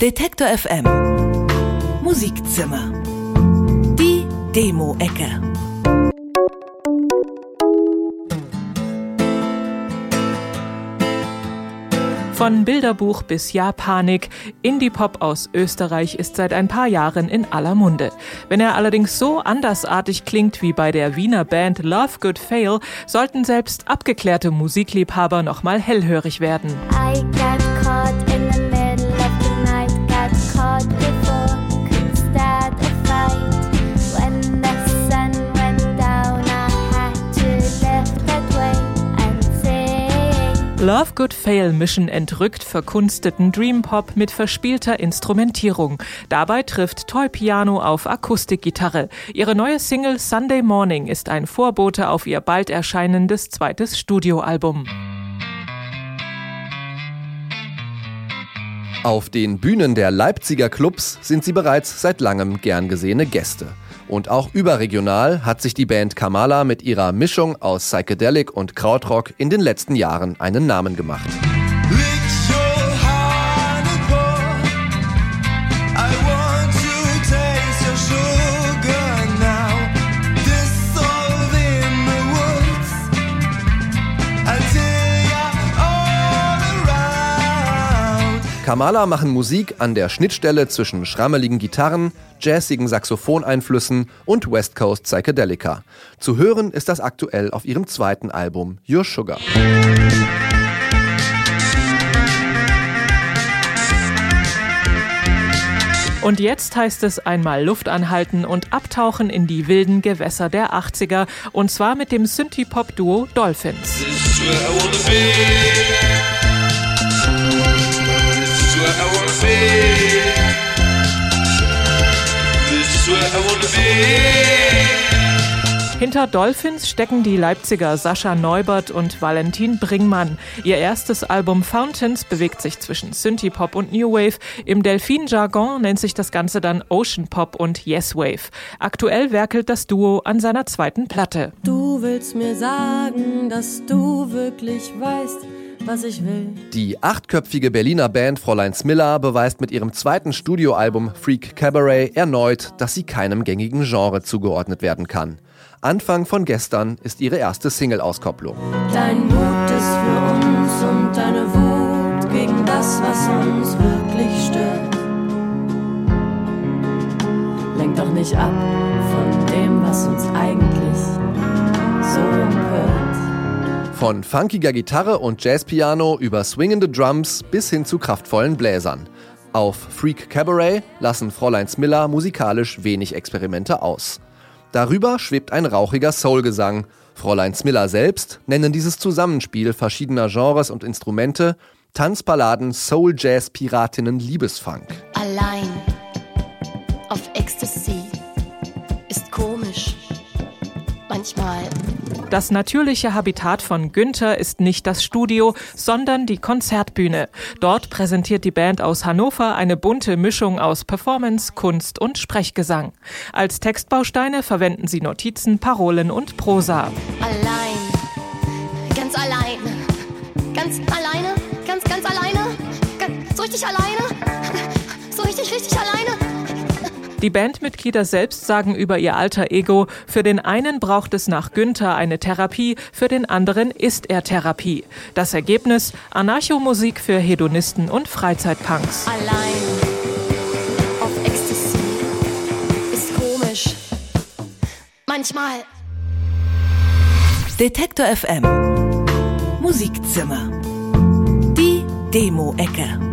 Detektor FM Musikzimmer Die Demo-Ecke Von Bilderbuch bis Japanik, Indie-Pop aus Österreich ist seit ein paar Jahren in aller Munde. Wenn er allerdings so andersartig klingt wie bei der Wiener Band Love Good Fail, sollten selbst abgeklärte Musikliebhaber nochmal hellhörig werden. I Love Good Fail mischen entrückt verkunsteten Dream Pop mit verspielter Instrumentierung. Dabei trifft Toy Piano auf Akustikgitarre. Ihre neue Single Sunday Morning ist ein Vorbote auf ihr bald erscheinendes zweites Studioalbum. Auf den Bühnen der Leipziger Clubs sind sie bereits seit langem gern gesehene Gäste. Und auch überregional hat sich die Band Kamala mit ihrer Mischung aus Psychedelic und Krautrock in den letzten Jahren einen Namen gemacht. Kamala machen Musik an der Schnittstelle zwischen schrammeligen Gitarren, jazzigen Saxophoneinflüssen und West Coast Psychedelica. Zu hören ist das aktuell auf ihrem zweiten Album Your Sugar. Und jetzt heißt es einmal Luft anhalten und abtauchen in die wilden Gewässer der 80er und zwar mit dem Synthie-Pop-Duo Dolphins. Hinter Dolphins stecken die Leipziger Sascha Neubert und Valentin Bringmann. Ihr erstes Album Fountains bewegt sich zwischen Synthie-Pop und New Wave. Im Delfin-Jargon nennt sich das Ganze dann Ocean Pop und Yes Wave. Aktuell werkelt das Duo an seiner zweiten Platte. Du willst mir sagen, dass du wirklich weißt, was ich will. Die achtköpfige Berliner Band Fräulein Smiller beweist mit ihrem zweiten Studioalbum Freak Cabaret erneut, dass sie keinem gängigen Genre zugeordnet werden kann. Anfang von gestern ist ihre erste Single-Auskopplung. Dein Mut ist für uns und deine Wut gegen das, was uns wirklich stört. Lenk doch nicht ab von dem, was uns eigentlich so empört. Von funkiger Gitarre und Jazzpiano über swingende Drums bis hin zu kraftvollen Bläsern. Auf Freak Cabaret lassen Fräulein Smiller musikalisch wenig Experimente aus. Darüber schwebt ein rauchiger Soulgesang. Fräulein Smiller selbst nennen dieses Zusammenspiel verschiedener Genres und Instrumente Tanzballaden, Soul Jazz, Piratinnen, Liebesfunk. Allein auf Ecstasy Manchmal das natürliche Habitat von Günther ist nicht das Studio, sondern die Konzertbühne. Dort präsentiert die Band aus Hannover eine bunte Mischung aus Performance, Kunst und Sprechgesang. Als Textbausteine verwenden sie Notizen, Parolen und Prosa. Allein, ganz allein, ganz alleine, ganz, ganz alleine, ganz, so richtig alleine, Die Bandmitglieder selbst sagen über ihr alter Ego, für den einen braucht es nach Günther eine Therapie, für den anderen ist er Therapie. Das Ergebnis Anarchomusik für Hedonisten und Freizeitpunks. Allein auf Ecstasy ist komisch. Manchmal. Detektor FM Musikzimmer. Die Demo-Ecke.